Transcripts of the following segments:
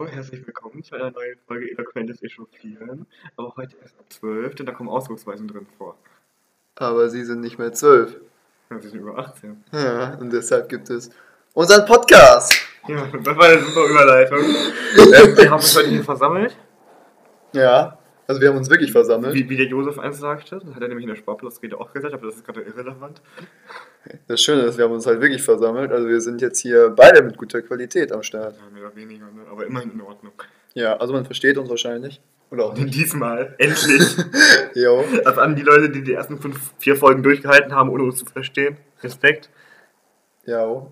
Hallo, herzlich willkommen zu einer neuen Folge Eloquentes Echauffieren. Aber heute erst ab 12, denn da kommen Ausdrucksweisen drin vor. Aber sie sind nicht mehr zwölf. Ja, sie sind über 18. Ja, und deshalb gibt es unseren Podcast. Ja, das war eine super Überleitung. ähm, wir haben uns heute hier versammelt, Ja, also wir haben uns wirklich versammelt. wie, wie der Josef eins sagte. Das hat er nämlich in der Sparplatzrede auch gesagt, aber das ist gerade irrelevant. Das Schöne ist, wir haben uns halt wirklich versammelt. Also wir sind jetzt hier beide mit guter Qualität am Start. Ja, mehr oder weniger, ne? aber immerhin in Ordnung. Ja, also man versteht uns wahrscheinlich. Oder auch nicht. Diesmal, endlich. Jo. Also an die Leute, die die ersten fünf, vier Folgen durchgehalten haben, ohne uns zu verstehen. Respekt. Ja.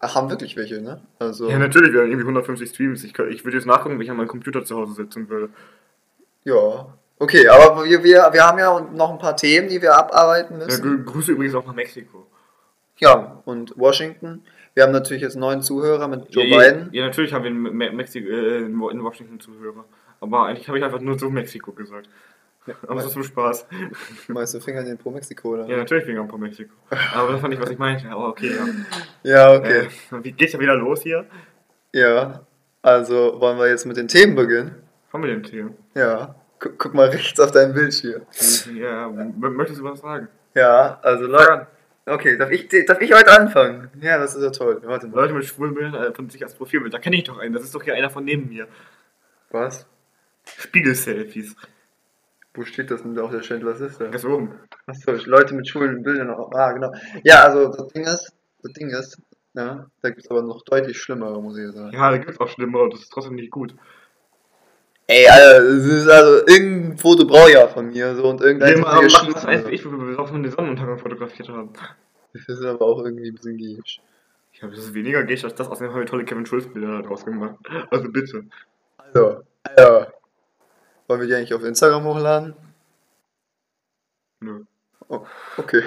Ach, haben wirklich welche, ne? Also, Ja, natürlich, wir haben irgendwie 150 Streams. Ich, ich würde jetzt nachgucken, wenn ich an meinem Computer zu Hause sitzen würde. Ja. Okay, aber wir, wir, wir haben ja noch ein paar Themen, die wir abarbeiten Ja, müssen. grü- Grüße übrigens auch nach Mexiko. Ja, und Washington. Wir haben natürlich jetzt neuen Zuhörer mit Joe ja, Biden. Ja, natürlich haben wir in, Me Mexiko, äh, in Washington Zuhörer. Aber eigentlich habe ich einfach nur so Mexiko gesagt. Aber es ist zum Spaß. Meinst du Finger in den Pro Mexiko, oder? Ja, natürlich ein paar Mexiko. Aber das fand ich, was ich meinte. Aber okay, ja. Ja, okay. Äh, wie geht's ja wieder los hier? Ja, also wollen wir jetzt mit den Themen beginnen? Kommen wir dem Thema? Ja, guck, guck mal rechts auf deinen Bildschirm. Ja, möchtest du was sagen? Ja, also Leute. Okay, darf ich, darf ich heute anfangen? Ja, das ist ja toll. Warte mal. Leute mit schwulen Bildern äh, von sich als Profilbild, da kenne ich doch einen. Das ist doch hier einer von neben mir. Was? Spiegel-Selfies. Wo steht das denn da auf der Schild? Was ist das? Ganz oben. Achso, Leute mit schwulen Bildern. Ah, genau. Ja, also das Ding ist, das Ding ist, ja, da gibt es aber noch deutlich schlimmere, muss ich sagen. Ja, da gibt's auch schlimmere das ist trotzdem nicht gut. Ey, ist also irgendein Foto brauche ich ja von mir so und irgendein Wir machen schießen, das wie ich, wo wir besoffen den Sonnenuntergang fotografiert haben. Das ist aber auch irgendwie ein bisschen gierig. Ja, das ist weniger gay als das. Außerdem haben wir tolle Kevin Schulz-Bilder daraus gemacht. Also bitte. Also, Alter. Wollen wir die eigentlich auf Instagram hochladen? Nö. Oh, okay.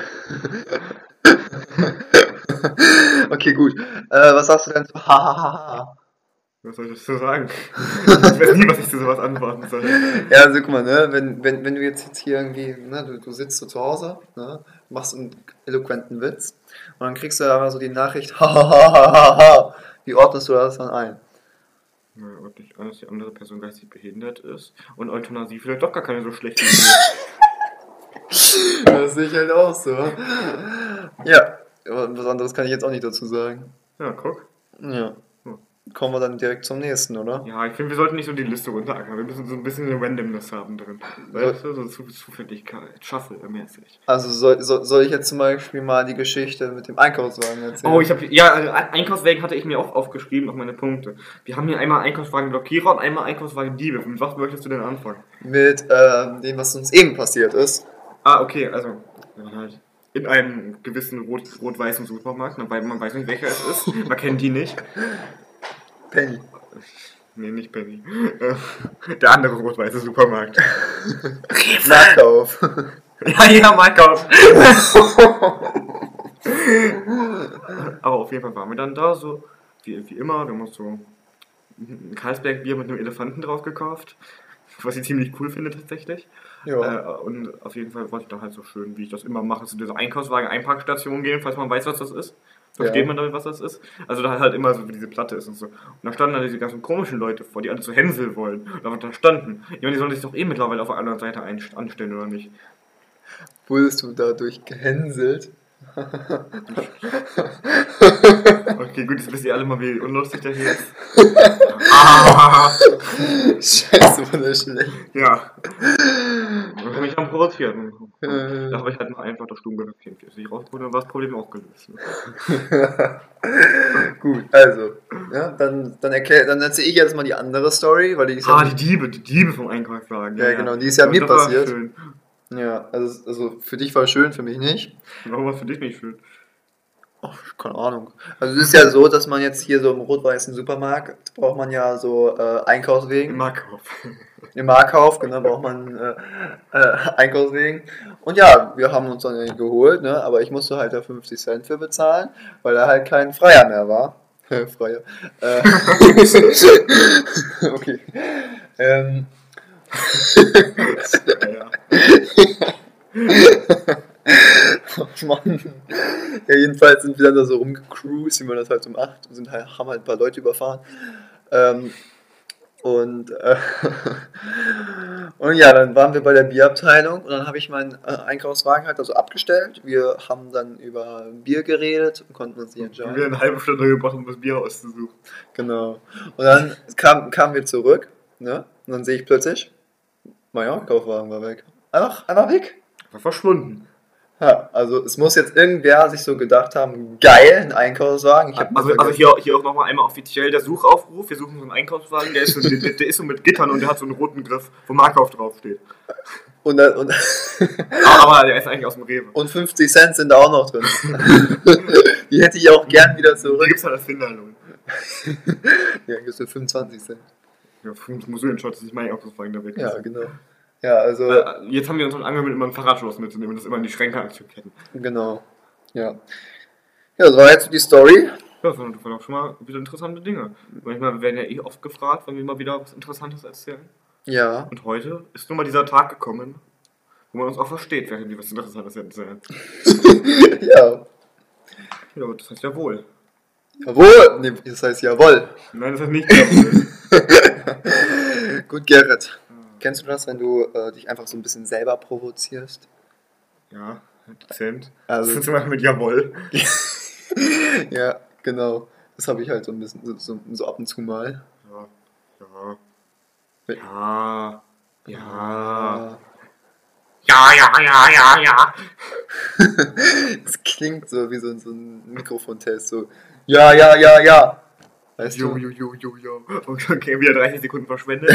okay, gut. Äh, was sagst du denn zu Hahaha? Was soll ich dazu sagen? ich weiß nie, was ich zu sowas antworten soll. Ja, also guck mal, ne, wenn, wenn, wenn du jetzt, jetzt hier irgendwie, ne, du, du sitzt so zu Hause, ne, machst einen eloquenten Witz und dann kriegst du aber so die Nachricht, Hahaha. Wie ordnest du das dann ein? Ja, und nicht an, dass die andere Person geistig behindert ist und Euthanasie vielleicht doch gar keine so schlechte Idee. Das sehe ich halt auch so. Ja, was anderes kann ich jetzt auch nicht dazu sagen. Ja, guck. Ja. Kommen wir dann direkt zum nächsten, oder? Ja, ich finde, wir sollten nicht so die Liste runterrackern. Wir müssen so ein bisschen eine Randomness haben drin. Weißt du, so Zu- Zufälligkeit, Shuffle-mäßig. Also soll, soll, soll ich jetzt zum Beispiel mal die Geschichte mit dem Einkaufswagen erzählen? Oh, ich habe ja, also Ein- Einkaufswagen hatte ich mir auch aufgeschrieben auf meine Punkte. Wir haben hier einmal Einkaufswagen-Blockierer und einmal Einkaufswagen-Diebe. Mit was möchtest du denn anfangen? Mit ähm, dem, was uns eben passiert ist. Ah, okay, also halt in einem gewissen rot- rot-weißen Supermarkt, weil man weiß nicht, welcher es ist. Man kennt die nicht. Penny. Nee, nicht Penny. Äh, Der andere rot-weiße Supermarkt. Nachkauf. ja, ja, Markauf. Aber auf jeden Fall waren wir dann da, so wie, wie immer. Wir haben uns so ein Karlsberg-Bier mit einem Elefanten drauf gekauft. Was ich ziemlich cool finde tatsächlich. ja. Äh, und auf jeden Fall wollte ich da halt so schön, wie ich das immer mache, zu dieser Einkaufswagen-Einparkstation gehen, falls man weiß, was das ist. Versteht Ja. man damit, was das ist? Also da halt immer so, wie diese Platte ist und so. Und da standen dann diese ganzen komischen Leute vor, die alle zu Hänsel wollen. Und da, da standen. Ich meine, die sollen sich doch eh mittlerweile auf der anderen Seite anstellen, oder nicht? Wurdest du dadurch gehänselt? Okay, gut, jetzt wisst ihr alle mal, wie unlustig der hier ist. ah, Scheiße, schlecht. ja. Und mich dann provoziert. Äh. Da habe ich halt noch einfach das Stumm gereckt. Als ich raus wurde, dann war das Problem auch gelöst. Gut, also, ja, dann, dann, erklär, dann erzähle ich jetzt mal die andere Story, weil die ist Ah, ja, die Diebe, die Diebe vom Einkaufswagen. Ja, genau, die ist ja mir das war passiert. Schön. Ja also, also für dich war schön, für mich nicht. Warum war es für dich nicht schön? Ach, keine Ahnung. Also es ist ja so, dass man jetzt hier so im rot-weißen Supermarkt braucht man ja so äh, Im Einkaufswegen. Markauf. Im Markauf, genau, braucht man äh, äh, Einkaufswegen. Und ja, wir haben uns dann geholt, ne? aber ich musste halt da 50 Cent für bezahlen, weil da halt kein Freier mehr war. Freier. Äh, okay. Ähm, ja. oh Mann. Ja, jedenfalls sind wir dann da so rumgecruised, wie man das halt so macht. Und sind halt, haben halt ein paar Leute überfahren. Ähm, Und, äh, und ja, dann waren wir bei der Bierabteilung und dann habe ich meinen äh, Einkaufswagen halt also abgestellt. Wir haben dann über Bier geredet und konnten uns nicht Wir haben entscheiden. eine halbe Stunde gebraucht, um das Bier auszusuchen. Genau. Und dann kam, kamen wir zurück, ne? Und dann sehe ich plötzlich, mein Einkaufswagen war weg. Einfach, einfach weg. War verschwunden. Ja, also es muss jetzt irgendwer sich so gedacht haben, geil, ein Einkaufswagen. Also, also hier, auch- hier auch nochmal einmal offiziell der Suchaufruf. Wir suchen so einen Einkaufswagen, der ist, so, der, der ist so mit Gittern und der hat so einen roten Griff, wo Markauf draufsteht. und, dann- und, Aber der ist eigentlich aus dem Rewe. und 50 Cent sind da auch noch drin. Die hätte ich auch gern wieder Da zurück. gibt es halt das Finderlohn. Ja, gibt's für 25 Cent. Ja, ich muss so entscheiden, dass ich mein Einkaufswagen da weg. Ja, genau. Ja, also, Äh, Jetzt haben wir uns angewöhnt, immer ein Fahrradschloss mitzunehmen und das immer in die Schränke anzuketten. genau. Ja. Ja, das war jetzt die Story. Ja, das waren, auch schon mal wieder interessante Dinge. Manchmal werden ja eh oft gefragt, wenn wir mal wieder was Interessantes erzählen. Ja. Und heute ist nun mal dieser Tag gekommen, wo man uns auch versteht, während wir was Interessantes erzählen. ja. Ja, das heißt ja wohl. Jawohl. Nee, das heißt jawohl. Nein, das heißt nicht jawohl. Gut, Gerrit. Kennst du das, wenn du äh, dich einfach so ein bisschen selber provozierst? Ja, dezent. Also- das ist zum Beispiel mit jawohl. ja, genau. Das habe ich halt so ein bisschen, so, so, so ab und zu mal. Ja, ja. Ja. Ja. Ja, ja, ja, ja, ja. Es klingt so wie so, so ein Mikrofontest. So, ja, ja, ja, ja. Weißt Jo, jo, jo, jo, jo. Okay, wieder 30 Sekunden verschwendet.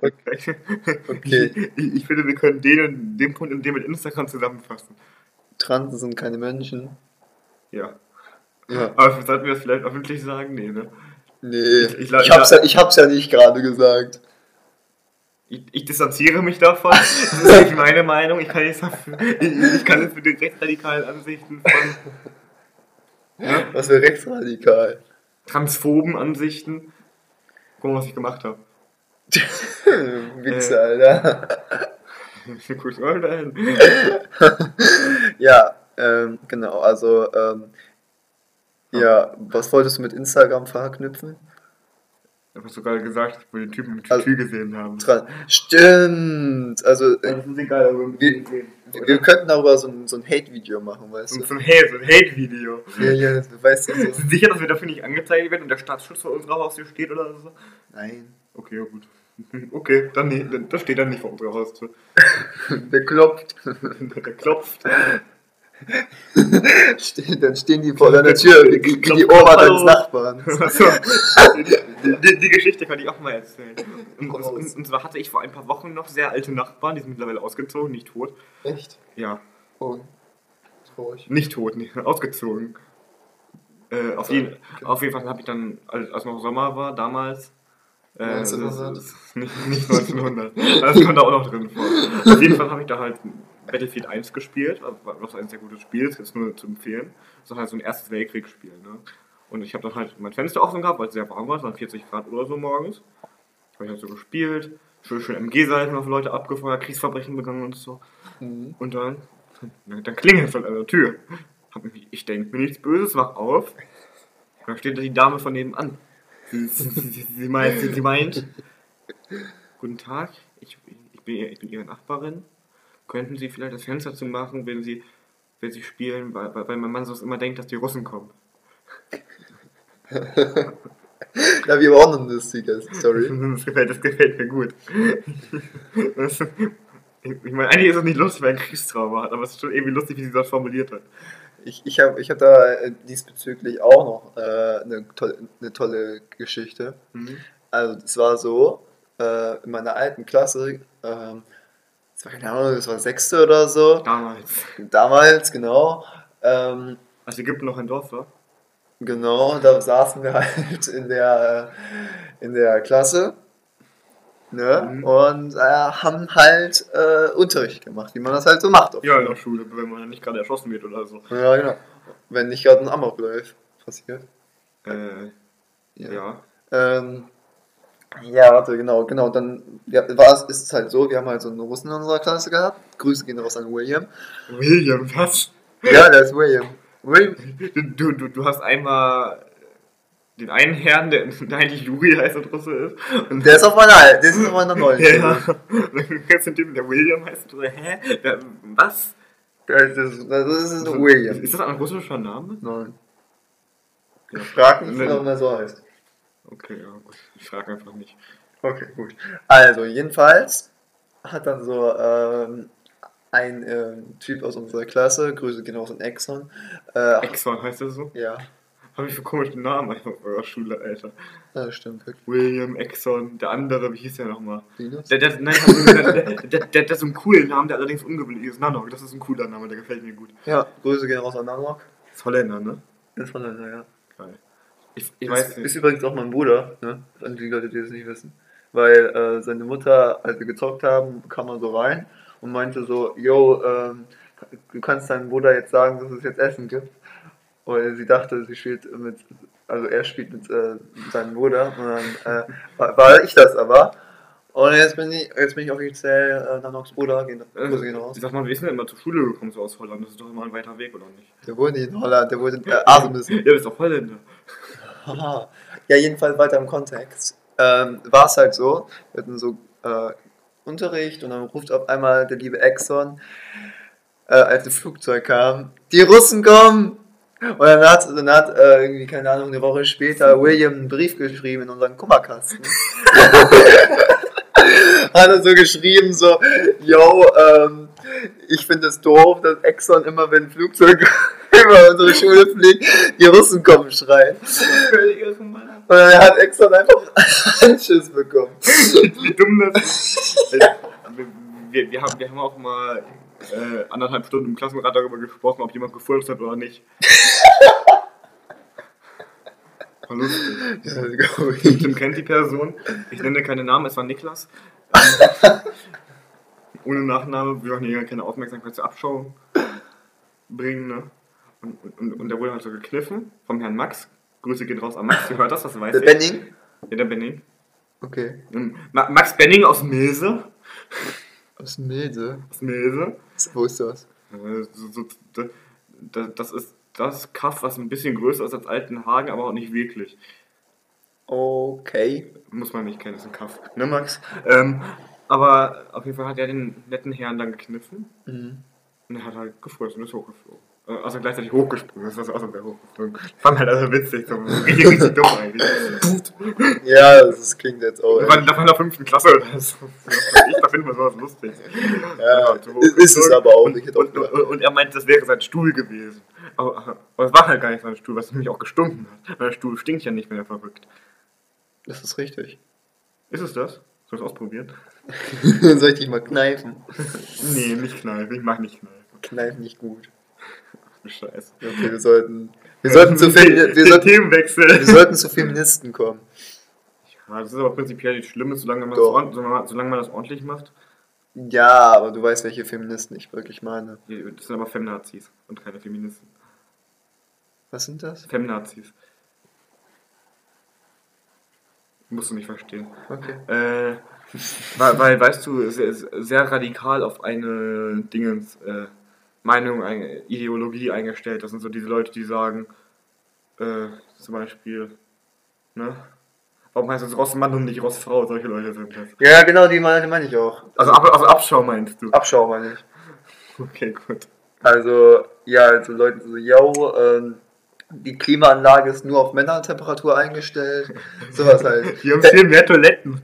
okay. Okay. Ich, ich finde, wir können den, den Punkt in dem mit Instagram zusammenfassen. Transen sind keine Menschen. Ja. Ja. Aber sollten wir das vielleicht öffentlich sagen? Nee, ne? Nee, Ich- ich, ich hab's, ja, ich hab's ja nicht gerade gesagt. Ich, ich distanziere mich davon. Das ist nicht meine Meinung. Ich kann jetzt, ich, ich kann jetzt mit den rechtsradikalen Ansichten von ja, Was wäre rechtsradikal? transphoben Ansichten. Guck mal, was ich gemacht habe. Wichse, Alter. Kurz mal dahin. Ja, ähm, genau, also, ähm, ja, was wolltest du mit Instagram verknüpfen? Du gerade gesagt, wo wir den Typen mit Also- Tütü gesehen haben. Tra Stimmt, also, äh, Das ist egal, aber wir, wir könnten darüber so ein, so ein Hate-Video machen, weißt so, du? so ein Hate, so ein Hate-Video. Ja, ja, du weißt ja so. Sind Sie sicher, dass wir dafür nicht angezeigt werden und der Staatsschutz vor unserer Haustür steht oder so? Nein. Okay, ja gut. Okay, dann nee, dann- das steht dann nicht vor unserer Haustür. Der klopft. Der klopft. Dann stehen die vor deiner Tür, wie die Oma deines Nachbarn. Also, die, die, die Geschichte kann ich auch mal erzählen. Und, und, und zwar hatte ich vor ein paar Wochen noch sehr alte Nachbarn, die sind mittlerweile ausgezogen, nicht tot. Echt? Ja, Oh, traurig. nicht tot, nicht, ausgezogen. Äh, auf, jeden, auf jeden Fall habe ich dann, als, noch Sommer war, damals. Äh, 1900? das ist nicht, nicht 1900. Das kommt da auch noch drin vor. Auf jeden Fall habe ich da halt Battlefield 1 gespielt, was ein sehr gutes Spiel ist, ist nur zu empfehlen. Das ist halt so ein erstes Weltkriegsspiel. Ne? Und ich habe dann halt mein Fenster offen gehabt, weil es sehr warm war, es waren 40 Grad oder so morgens. Habe ich halt so gespielt, schön, schön MG-Seiten auf Leute abgefeuert, Kriegsverbrechen begangen und so. Mhm. Und dann, dann klingelt es halt an der Tür. Ich denke mir nichts Böses, wach auf. Und dann steht da die Dame von nebenan. Sie, sie, sie, sie, meint, sie, meint, guten Tag, ich, ich, bin, ich bin Ihre Nachbarin. Könnten Sie vielleicht das Fenster zu machen, wenn Sie, wenn Sie spielen, weil, weil mein Mann sonst immer denkt, dass die Russen kommen. Aber auch noch eine lustige Story. Das gefällt, das gefällt mir gut. Das, ich meine, eigentlich ist es nicht lustig, weil ein Kriegstrauma hat, aber es ist schon irgendwie lustig, wie sie das formuliert hat. Ich, ich habe ich hab da äh, diesbezüglich auch noch äh, eine, tolle, eine tolle Geschichte. Mhm. Also es war so, äh, in meiner alten Klasse, war keine Ahnung, das war sechste oder so, Damals. damals, genau, ähm, Als Ägypten noch ein Dorf war. genau, da saßen wir halt in der, äh, in der Klasse ne, Mhm. und äh, haben halt äh, Unterricht gemacht, wie man das halt so macht. auf Ja, in der Schule, wenn man nicht gerade erschossen wird oder so. Ja, genau. Wenn nicht gerade ein Amoklauf passiert. Äh, ja. Ähm, ja, warte, genau, genau. Dann ja, war es, ist es halt so, wir haben halt so einen Russen in unserer Klasse gehabt. Grüße gehen raus an William. William, was? Ja, der ist William. William. Du, du, du, hast einmal den einen Herrn, der, eigentlich Juri heißt und Russe ist. Und Der ist auf meiner, der ist auf meiner neuen. ja, und dann kennst du den der William heißt. Und so, hä? Der, was? Das ist, das ist ein William. Ist das ein russischer Name? Nein. Ja. Frag nicht, Nee. warum er so heißt. Okay, ja, gut. Ich frage einfach nicht. Okay, gut. Also, jedenfalls hat dann so ähm, ein ähm, Typ aus unserer Klasse, Grüße gehen raus an Exxon, äh, Exxon heißt das so? ja, Hab ich für komischen Namen einfach auf eurer Schule, Alter. das stimmt wirklich. William, Exxon, der andere, wie hieß der nochmal? Linus? Der, der, nein, der, der, der, der, hat so einen coolen Namen, der allerdings ungewöhnlich ist. Nanok, das ist ein cooler Name, der gefällt mir gut. Ja, Grüße gehen raus an Nanok. Das ist Holländer, ne? Ist Holländer, ja. Geil. Ich, ich weiß ist, nicht. ist übrigens auch mein Bruder, ne? An die Leute, die das nicht wissen. Weil äh, seine Mutter, als wir gezockt haben, kam er so rein und meinte so, yo, ähm, du kannst deinem Bruder jetzt sagen, dass es jetzt Essen gibt. Weil sie dachte, sie spielt mit, also er spielt mit äh, seinem Bruder und dann äh, war, war ich das aber. Und jetzt bin ich, jetzt bin ich offiziell äh, Nanoks Bruder, gehen, Grüße gehen raus. Ich sag mal, wir sind ja immer zur Schule gekommen, so aus Holland. Das ist doch immer ein weiter Weg, oder nicht? Der wurde nicht in Holland, der wurde in äh, Artemis. Ja, das ist doch Holländer. Haha. Ja, jedenfalls weiter im Kontext. Ähm, war es halt so, wir hatten so äh, Unterricht und dann ruft auf einmal der liebe Exxon, äh, als das Flugzeug kam, die Russen kommen! Und dann hat, dann hat äh, irgendwie, keine Ahnung, eine Woche später William einen Brief geschrieben in unseren Kummerkasten. hat er so geschrieben, so, yo, ähm, ich finde es doof, dass Exxon immer, wenn ein Flugzeug über unsere Schule fliegt, die Russen kommen schreien. Und dann hat Exxon einfach einen Schiss bekommen. Wie dumm das ist. wir, wir, wir, haben, wir haben auch mal äh, anderthalb Stunden im Klassenrat darüber gesprochen, ob jemand gefurzt hat oder nicht. Lustig. Ja, das glaub ich. Tim kennt die Person. Ich nenne keine Namen, es war Niklas. Ähm, Ohne Nachname, wir wollen hier keine Aufmerksamkeit zur Abschau bringen. Ne? Und, und, und der wurde halt so gekniffen vom Herrn Max. Grüße gehen raus an Max, du hört das, das weiß Der ich. Benning? Ja, der Benning. Okay. Ma Max Benning aus Milse. Aus Milde. Aus Milse. Wo ist das? Äh, das ist das Kaff, was ein bisschen größer ist als Altenhagen, aber auch nicht wirklich. Okay. Muss man nicht kennen, ist ein Kaff. Ne, Max? Ähm, aber auf jeden Fall hat er den netten Herrn dann gekniffen Mhm. und er hat halt gefreut und ist hochgeflogen. Also gleichzeitig hochgesprungen, das ist also sehr hochgeflogen. Ich fand halt also witzig, so richtig, richtig dumm eigentlich. Ja, das klingt jetzt auch. Waren, da war in der fünften Klasse oder so. Ich, da finden wir sowas lustig. Ja, so ist- es aber auch. Ich hätte auch Und, und, und er meinte, das wäre sein Stuhl gewesen. Aber, aber es war halt gar nicht sein Stuhl, was nämlich auch gestunken hat. Weil der Stuhl stinkt ja nicht, wenn er verrückt. Das ist richtig. Ist es das? Soll ich es ausprobieren? Soll ich dich mal kneifen? Nee, nicht kneifen. Ich mag nicht kneifen. Kneifen nicht gut. Ach, Scheiße. Okay, wir sollten. Wir sollten zu, Femi wir sollten, Themenwechsel. wir sollten zu Feministen kommen. Ja, das ist aber prinzipiell nicht schlimm, solange man, das, solange man das ordentlich macht. Ja, aber du weißt, welche Feministen ich wirklich meine. Das sind aber Femnazis und keine Feministen. Was sind das? Femnazis. Musst du nicht verstehen. Okay. Äh, weil, weil, weißt du, sehr, sehr radikal auf eine Dingens, äh, Meinung, eine Ideologie eingestellt. Das sind so diese Leute, die sagen, äh, zum Beispiel, ne? Warum heißt es Rossmann und nicht Rossfrau? Solche Leute sind das. Ja, genau, die meine, meine ich auch. Also, Ab, also Abschau meinst du? Abschau meine ich. Okay, gut. Also, ja, also Leute so, yo, ähm, die Klimaanlage ist nur auf Männertemperatur eingestellt. Sowas halt. Hier haben viel mehr Toiletten.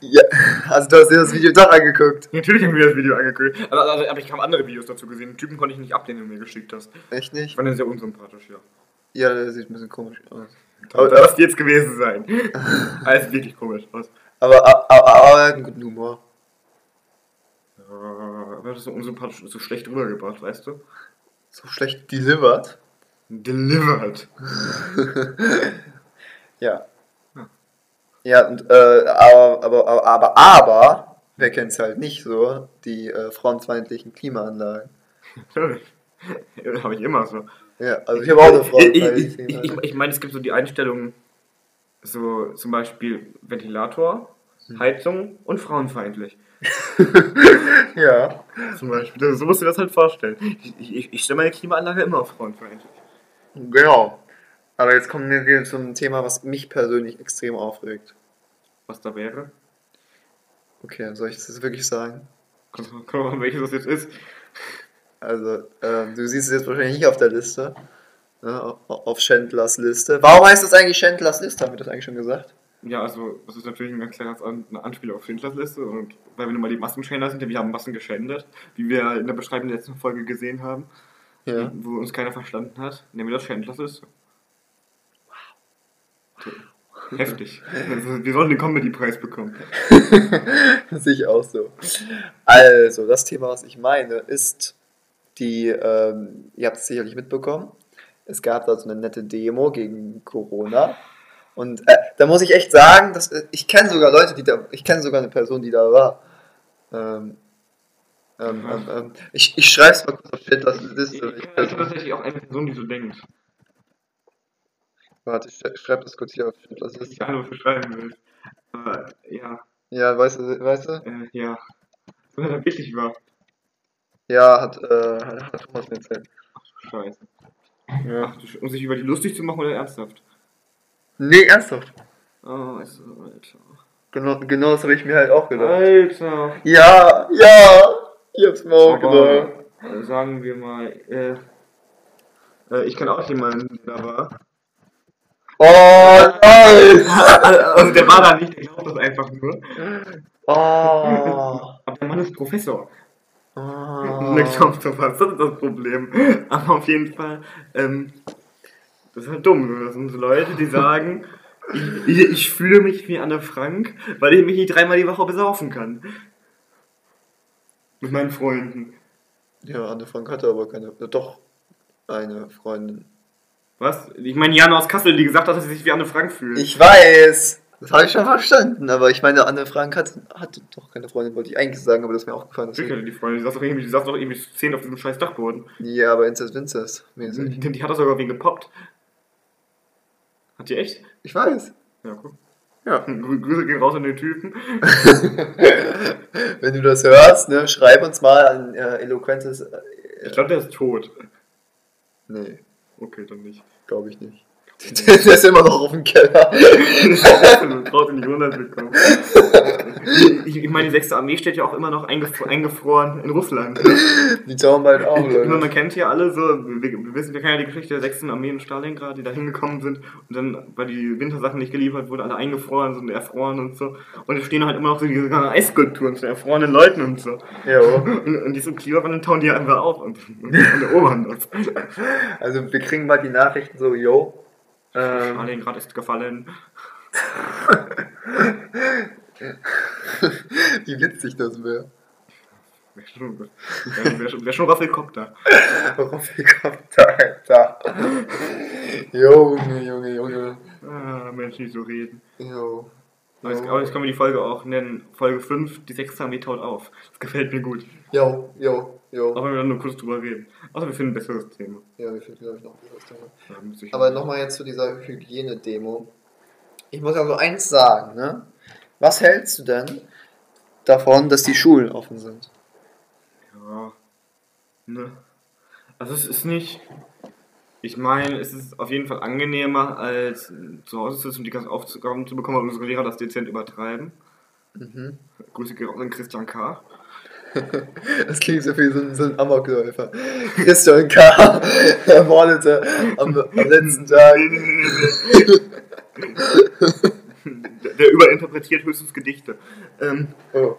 Ja, also du hast dir das Video doch angeguckt. Natürlich haben wir das Video angeguckt. Aber, aber, aber ich habe andere Videos dazu gesehen. Den Typen konnte ich nicht ablehnen, den du mir geschickt hast. Echt Ich nicht? fand den sehr unsympathisch, ja. Ja, das sieht ein bisschen komisch aus. Aber das wird jetzt gewesen sein. Alles wirklich komisch aus. Aber, aber, aber er hat einen guten Humor. Ja, Aber das ist so unsympathisch und so schlecht rübergebracht, weißt du? So schlecht delivered. Delivered. Ja. Ja, und, äh, aber, aber, aber, aber, aber, wer kennt es halt nicht so, die äh, frauenfeindlichen Klimaanlagen. Natürlich. Habe ich immer so. Ja, also ich habe auch eine Ich, ich, frauenfeindliche ich, ich, Klimaanlage. ich meine, es gibt so die Einstellungen, so zum Beispiel Ventilator, Heizung und frauenfeindlich. Ja. Zum Beispiel. So musst du dir das halt vorstellen. Ich, ich, ich stelle meine Klimaanlage immer auf frauenfeindlich. Genau. Aber jetzt kommen wir zum Thema, was mich persönlich extrem aufregt. Was da wäre? Okay, soll ich das wirklich sagen? Kommt mal, welches das jetzt ist. Also, ähm, du siehst es jetzt wahrscheinlich nicht auf der Liste. Ne, auf- Schindlers Liste. Warum heißt das eigentlich Schindlers Liste? Haben wir das eigentlich schon gesagt? Ja, also das ist natürlich ein ganz klares An eine Anspielung auf Schindlers Liste und weil wir nun mal die Massenschänder sind, wir haben Massen geschändet, wie wir in der Beschreibung der letzten Folge gesehen haben, Ja. wo uns keiner verstanden hat, wir das Schindlers Liste. Wow. Heftig. Also, wir sollten den Comedy-Preis bekommen. Sehe ich auch so. Also, das Thema, was ich meine, ist die, ähm, ihr habt es sicherlich mitbekommen, es gab da so eine nette Demo gegen Corona. Und äh, da muss ich echt sagen, dass, äh, ich kenne sogar Leute, die da, ich kenne sogar eine Person, die da war. Ähm, ähm, ähm, ähm, ich ich schreibe es mal kurz auf Chat, das ist Ich so. ich kenne tatsächlich auch eine Person, die so denkt. Warte, ich schreibe das kurz hier auf Chat, das Ich ist. gar nicht beschreiben will. Aber ja, Ja, weißt du, weißt du? äh, ja. Wenn er wirklich war. Ja, hat, äh, hat Thomas mir erzählt. Scheiße. Ja. Ach, du- um sich über die lustig zu machen oder ernsthaft? Nee, ernsthaft. Oh, ist so, Alter. Genau, genau das habe ich mir halt auch gedacht. Alter. Ja, ja, ich hab's mir auch gedacht. Aber, äh, sagen wir mal, äh, äh, ich kenne auch jemanden, der da war. Oh, nein! Also der war da nicht, der glaubt das einfach nur. Oh. Aber der Mann ist Professor. oh. Was, das ist das Problem. Aber auf jeden Fall, ähm, das ist halt dumm. Das sind so Leute, die sagen, ich, ich, ich fühle mich wie Anne Frank, weil ich mich nicht dreimal die Woche besaufen kann. Mit meinen Freunden. Ja, Anne Frank hatte aber keine, äh, doch eine Freundin. Was? Ich meine Jana aus Kassel, die gesagt hat, dass sie sich wie Anne Frank fühlt. Ich weiß, das habe ich schon verstanden, aber ich meine, Anne Frank hatte, hatte doch keine Freundin, wollte ich eigentlich sagen, aber das ist mir aufgefallen. Sicher, Deswegen. die Freundin, die saß doch irgendwie, die saß doch irgendwie zu zehn auf diesem scheiß Dachboden. Ja, aber Incest Vincest mäßig. Die, die hat das sogar wegen gepoppt. Hat die echt? Ich weiß. Ja, guck. Ja. Grü- Grüße gehen raus an den Typen. Wenn du das hörst, ne, schreib uns mal ein äh, eloquentes. Äh, Ich glaube, der ist tot. nee, Okay, dann nicht. glaube ich nicht. Der ist immer noch auf dem Keller. Du brauchst ihn nicht runterbekommen. Ich, ich meine, die 6. Armee steht ja auch immer noch eingefro eingefroren in Russland. Die tauchen bald auch, meine, man Leute. kennt ja alle so, wir, wir wissen, wir kennen ja die Geschichte der 6. Armee in Stalingrad, die da hingekommen sind und dann, weil die Wintersachen nicht geliefert wurden, alle eingefroren sind, erfroren und so. Und es stehen halt immer noch so diese ganzen Eisskulpturen von erfrorenen Leuten und so. Ja, Und, und diese Klimawandel tauen die einfach auf und, und, und erobern das. also wir kriegen bald die Nachrichten so, yo. Ähm, Stalingrad ist gefallen. wie witzig das wäre. Wäre schon, wär, wär schon, wär schon Raffelkopter. Da, Alter? Junge, Junge, Junge. Ah, Menschen, die so reden. Jo. Aber jetzt, aber jetzt können wir die Folge auch nennen. Folge 5, die 6. Armee taut auf. Das gefällt mir gut. Jo, jo, jo. Auch wenn wir dann nur kurz drüber reden. Außer wir finden ein besseres Thema. Ja, mir fehlt, glaube ich, noch ein was Thema. Ja, Aber nochmal jetzt zu dieser Hygienedemo. Ich muss also eins sagen, ne? Was hältst du denn davon, dass die Schulen offen sind? Ja. Ne. Also es ist nicht. Ich meine, es ist auf jeden Fall angenehmer, als zu Hause zu sitzen und die ganzen Aufgaben zu bekommen, weil unsere Lehrer das dezent übertreiben. Mhm. Grüße gehen an Christian K. Das klingt so wie so ein, so ein Amokläufer. Christian K. ermordete am, am letzten Tag. Der, der überinterpretiert höchstens Gedichte. Ähm, Oh.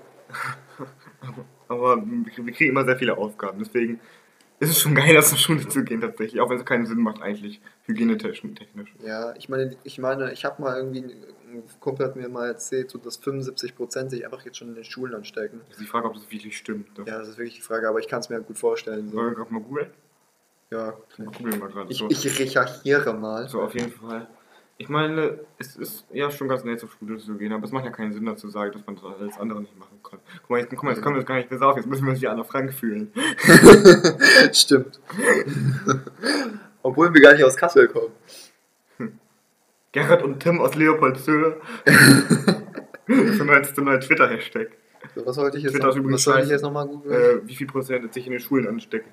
aber wir kriegen immer sehr viele Aufgaben, deswegen ist es schon geil, das zur Schule zu gehen tatsächlich, auch wenn es keinen Sinn macht eigentlich, hygienetechnisch. Ja, ich meine, ich meine, ich habe mal irgendwie, ein Kumpel hat mir mal erzählt, so dass 75% sich einfach jetzt schon in den Schulen anstecken. Das ist die Frage, ob das wirklich stimmt. Ja, das ist wirklich die Frage, aber ich kann es mir gut vorstellen. Sollen So. wir gerade mal googeln? Ja, gerade. ich, ich recherchiere mal. so, auf jeden Fall. Ich meine, es ist ja schon ganz nett, zur Schule zu gehen, aber es macht ja keinen Sinn dazu sagen, dass man das alles andere nicht machen kann. Guck mal, jetzt, guck mal, jetzt können wir gar nicht besaufen, jetzt müssen wir uns wie Anna Frank fühlen. Stimmt. Obwohl wir gar nicht aus Kassel kommen. Gerhard und Tim aus Leopoldshöhe. das ist ein neuer- Twitter-Hashtag. So, was wollte ich jetzt, noch, was soll ich jetzt nochmal googeln? Äh, wie viel Prozent sich in den Schulen anstecken.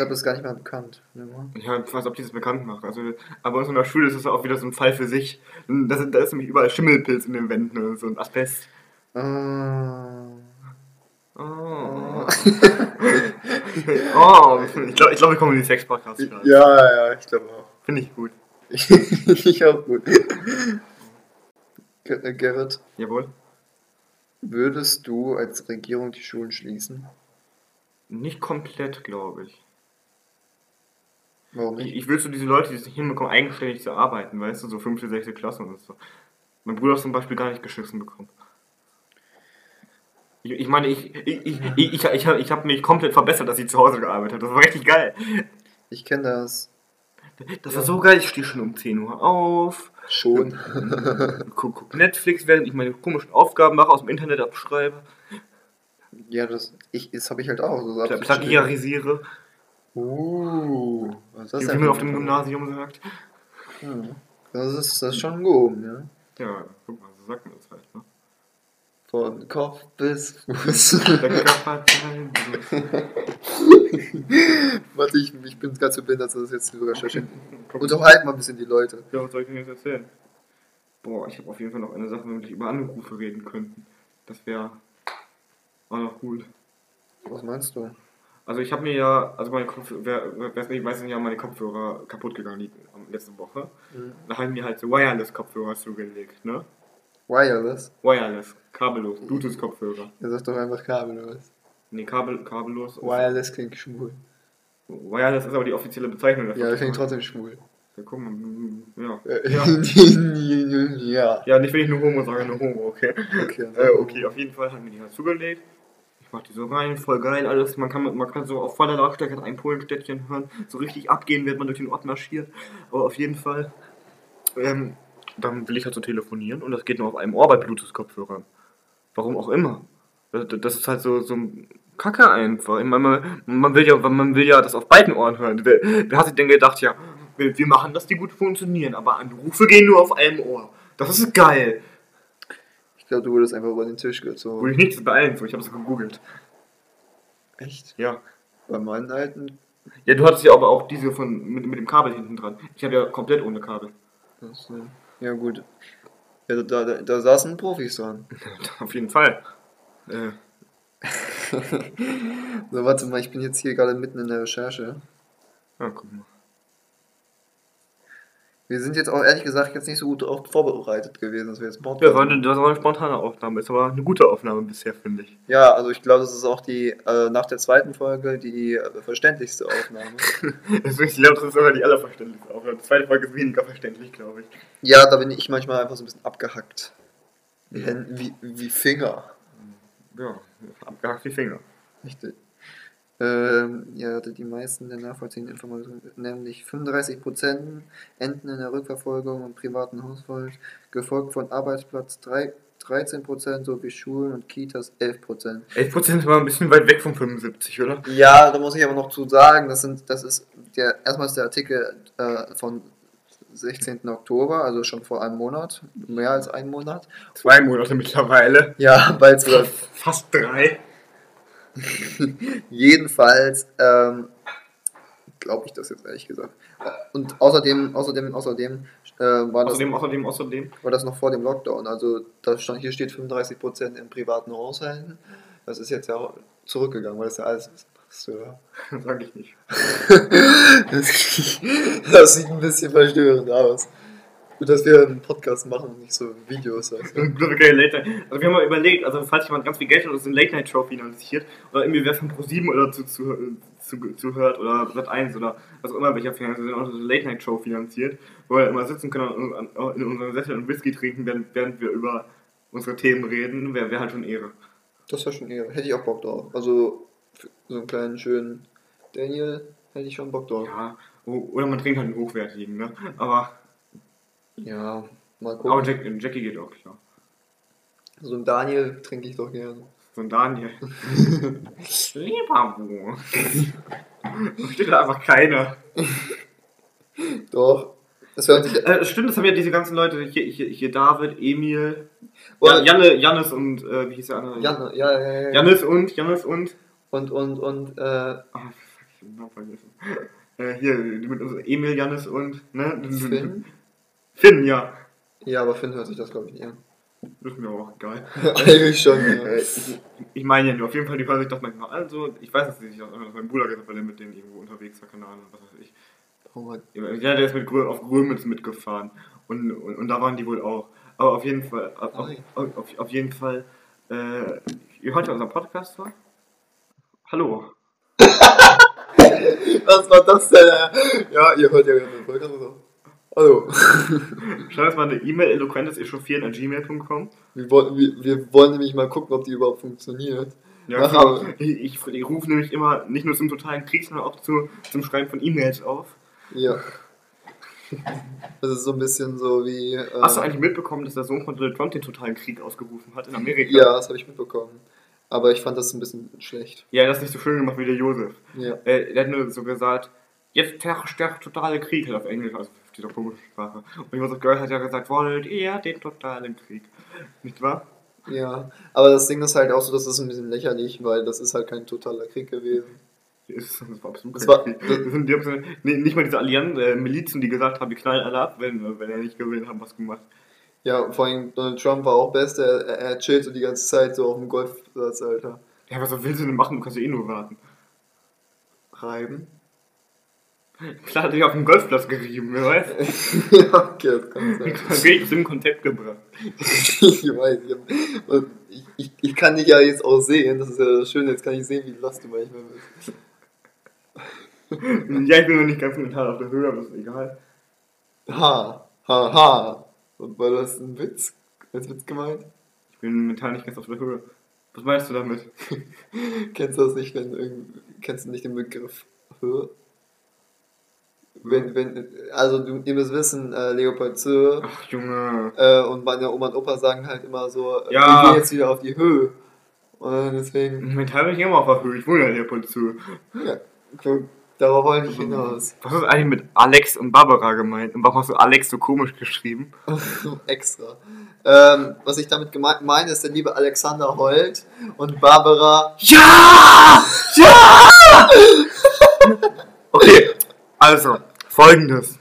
Ich glaube, das ist gar nicht mal bekannt. Ne? Ja, ich weiß, ob die das bekannt machen. Also, aber in der Schule ist es auch wieder so ein Fall für sich. Da, sind, da ist nämlich überall Schimmelpilz in den Wänden und so ein Asbest. Ah. Oh. oh. Ich glaube, ich glaub, wir kommen in die Sex-Podcast. Ja, ja, ich glaube auch. Finde ich gut. ich auch gut. Äh, Gerrit, Jawohl. würdest du als Regierung die Schulen schließen? Nicht komplett, glaube ich. Warum Ich, nicht? ich will so diese Leute, die es nicht hinbekommen, eigenständig zu arbeiten, weißt du, so fünfte, sechste Klasse und so. Mein Bruder hat zum Beispiel gar nicht geschissen bekommen. Ich, ich meine, ich, ich, ich, ich, ich, ich habe ich hab mich komplett verbessert, dass ich zu Hause gearbeitet habe. Das war richtig geil. Ich kenne das Das war so geil, ich stehe schon um 10 Uhr auf, schon. guck, guck Netflix, während ich meine komischen Aufgaben mache, aus dem Internet abschreibe, ja, das, ich, das habe ich halt auch. So pla- plagiarisiere, Uh, was ist das wie denn man für auf dem Gymnasium sagt. Hm. Das ist, das ist schon gehoben, ja. Ja, guck mal, so sagt man das halt, ne? Von Kopf bis Fuß. Der Körperteil, Warte, ich, ich bin gerade zu blind, dass das jetzt sogar schön. Unterhalten mal ein bisschen die Leute. Ja, was soll ich denn jetzt erzählen? Boah, ich habe auf jeden Fall noch eine Sache, wenn wir über Anrufe reden könnten. Das wäre auch noch cool. Was meinst du? Also ich habe mir ja, also meine Kopfhörer, wer wer nicht weiß, sind ja meine Kopfhörer kaputt gegangen die, letzte Woche. Mhm. Da haben mir halt so Wireless-Kopfhörer zugelegt, ne? Wireless? Wireless, kabellos, Bluetooth-Kopfhörer. Er sagt doch einfach kabellos. Nee, kabel, kabellos. Wireless klingt schwul. Wireless ist aber die offizizielle Bezeichnung dafür. Ja, klingt trotzdem schwul. Ja, guck mal, mm, ja. Äh, Ja. ja. ja, nicht wenn ich nur Homo sage, nur Homo, okay. Okay. Äh, okay, auf jeden Fall haben wir die halt zugelegt. Ich mach die so rein, voll geil alles. Man kann, man kann so auf voller Lautstärke ein Polenstädtchen hören. So richtig abgehen, wird man durch den Ort marschiert. Aber auf jeden Fall, ähm, dann will ich halt so telefonieren und das geht nur auf einem Ohr bei Bluetooth-Kopfhörern. Warum auch immer. Das, ist halt so, so ein Kacke einfach. Ich meine, man, man, will ja, man will ja das auf beiden Ohren hören. Wer, wer hat sich denn gedacht, ja, wir, wir machen, dass die gut funktionieren, aber Anrufe gehen nur auf einem Ohr. Das ist geil. Ich glaube, du wurdest einfach über den Tisch Wurde gezogen. ich nichts beeilen, so ich habe es gegoogelt. Echt? Ja. Bei meinen alten. Ja, du hattest ja aber auch diese von mit, mit dem Kabel hinten dran. Ich habe ja komplett ohne Kabel. Das, äh, ja, gut. Ja, da, da, da saßen Profis dran. Auf jeden Fall. Äh, So, warte mal, ich bin jetzt hier gerade mitten in der Recherche. ja, guck mal. Wir sind jetzt auch ehrlich gesagt jetzt nicht so gut darauf vorbereitet gewesen, dass wir jetzt Podcast Ja, das war, eine, das war eine spontane Aufnahme. Ist aber eine gute Aufnahme bisher, finde ich. Ja, also ich glaube, das ist auch die, äh, nach der zweiten Folge, die äh, verständlichste Aufnahme. Ich glaube, das ist sogar die allerverständlichste Aufnahme. Die zweite Folge ist weniger verständlich, glaube ich. Ja, da bin ich manchmal einfach so ein bisschen abgehackt. Wie, Hände, wie, wie Finger. Ja, abgehackt die Finger. Richtig. Ähm, ja, die meisten der nachvollziehenden Informationen, nämlich 35% enden in der Rückverfolgung im privaten Haushalt, gefolgt von Arbeitsplatz 3, 13% sowie Schulen und Kitas 11%. 11% war ein bisschen weit weg von 75, oder? Ja, da muss ich aber noch zu sagen, das sind, das ist der, erstmal ist der Artikel äh, von 16. Oktober, also schon vor einem Monat, mehr als einen Monat. Zwei Monate mittlerweile. Ja, bald sogar Fast drei. Jedenfalls ähm, glaube ich das jetzt ehrlich gesagt. Und außerdem, außerdem, außerdem äh, war, das, Außerdem, außerdem, außerdem. war das noch vor dem Lockdown. Also da stand, hier steht 35% in privaten Haushalten. Das ist jetzt ja zurückgegangen, weil das ja alles ist. So. Sag ich nicht. Das sieht ein bisschen verstörend aus. Gut, dass wir einen Podcast machen und nicht so Videos. Also. Okay, Late Night. Also wir haben mal überlegt, also falls jemand ganz viel Geld hat und so eine Late Night Show finanziert oder irgendwie wer von Pro7 oder zu, zu, zu, zuhört oder Sat 1 oder was auch immer welcher Fernseher auch so eine Late Night Show finanziert, wo wir immer sitzen können und in unseren Sessel und Whisky trinken, während, während wir über unsere Themen reden, wäre wär halt schon Ehre. Das war schon eher. Hätte ich auch Bock drauf. Also so einen kleinen schönen Daniel hätte ich schon Bock drauf. Ja, oder man trinkt halt einen hochwertigen, ne? Aber, Ja, mal aber gucken. Jack, Jackie geht auch klar. So ein Daniel trinke ich doch gerne. So ein Daniel. Bo. Steht da einfach keiner. Doch. Das hört sich. Äh, stimmt, das haben ja diese ganzen Leute, hier, hier, hier David, Emil, Oder- ja, Janne, Jannis und, äh, wie hieß der andere? Jan, ja, ja, ja. Jannis und, Jannis und, Und, und, und, äh, ah, Ich hab den Namen vergessen. Äh, hier, mit Emil, Janis und, ne? Finn? Finn, ja. Ja, aber Finn hört sich das, glaube ich, nicht an. Das ist mir auch egal. Eigentlich schon, ja. Äh, ich, ich meine ja nur, auf jeden Fall, die hören sich das manchmal an, so. Ich weiß, dass sie sich das dass mein Bruder gesagt hat, weil er mit denen irgendwo unterwegs war, keine Ahnung, was weiß ich. Oh. Ja, der ist mit auf Grömitz mitgefahren. Und, und, und da waren die wohl auch. Aber auf jeden Fall, auf, auf, auf, auf jeden Fall, äh, ihr hört ja unseren Podcast, wa? Hallo. Was war das denn? Ja, ihr hört ja gerade den Podcast. Also. Hallo. Schreib uns mal eine E-Mail, eloquentesechauffieren at gmail.com. Wir wollen, wir, wir wollen nämlich mal gucken, ob die überhaupt funktioniert. Ja, aber. Ich, ich, ich rufe nämlich immer nicht nur zum totalen Krieg, sondern auch zu, zum Schreiben von E-Mails auf. Ja. Das ist so ein bisschen so wie. Äh, Hast du eigentlich mitbekommen, dass der Sohn von Donald Trump den totalen Krieg ausgerufen hat in Amerika? Ja, das habe ich mitbekommen. Aber ich fand das ein bisschen schlecht. Ja, das ist nicht so schön gemacht wie der Josef. Ja. Äh, der hat nur so gesagt, jetzt herrscht der totale Krieg, halt auf Englisch, also auf dieser komischen Sprache. Und Josef Girl hat ja gesagt, wollt ihr den totalen Krieg? Nicht wahr? Ja. Aber das Ding ist halt auch so, das ist ein bisschen lächerlich, weil das ist halt kein totaler Krieg gewesen. Das war absolut Das war- Krieg. Das sind, die haben nee, nicht mal diese Allianz, äh, Milizen, die gesagt haben, wir knallen alle ab, wenn, wenn er nicht gewinnt, haben was gemacht. Ja, vor allem Donald Trump war auch best, er, er er chillt so die ganze Zeit so auf dem Golfplatz, Alter. Ja, was willst du denn machen? Du kannst ja eh nur warten. Reiben? Klar hat dich auf dem Golfplatz gerieben, wer weiß. ja, okay, das kann sein. Ich in Kontakt gebracht. ich weiß, ich, hab, und ich, ich, ich kann dich ja jetzt auch sehen, das ist ja das Schöne, jetzt kann ich sehen, wie lost du manchmal bist. Ja, ich bin noch nicht ganz mental auf der Höhe, aber ist egal. Ha, ha, ha. Und war das ein Witz? Als Witz gemeint? Ich bin mental nicht ganz auf der Höhe. Was meinst du damit? Kennst du das nicht, wenn irgend, kennst du nicht den Begriff Höhe? Wenn, wenn, also du, ihr müsst wissen, äh, Leopold Zöhe Ach, Junge. äh, und meine Oma und Opa sagen halt immer so, äh, Ja. wir gehen jetzt wieder auf die Höhe. Und deswegen, Mental bin ich immer auf der Höhe. Ich wohne ja der Polizei. ja, darauf wollte ich hinaus. Was ist eigentlich mit Alex und Barbara gemeint? Und warum hast du Alex so komisch geschrieben? Extra. Ähm, was ich damit gemeint meine, ist der liebe Alexander Holt und Barbara. Ja! Ja! okay, also, folgendes.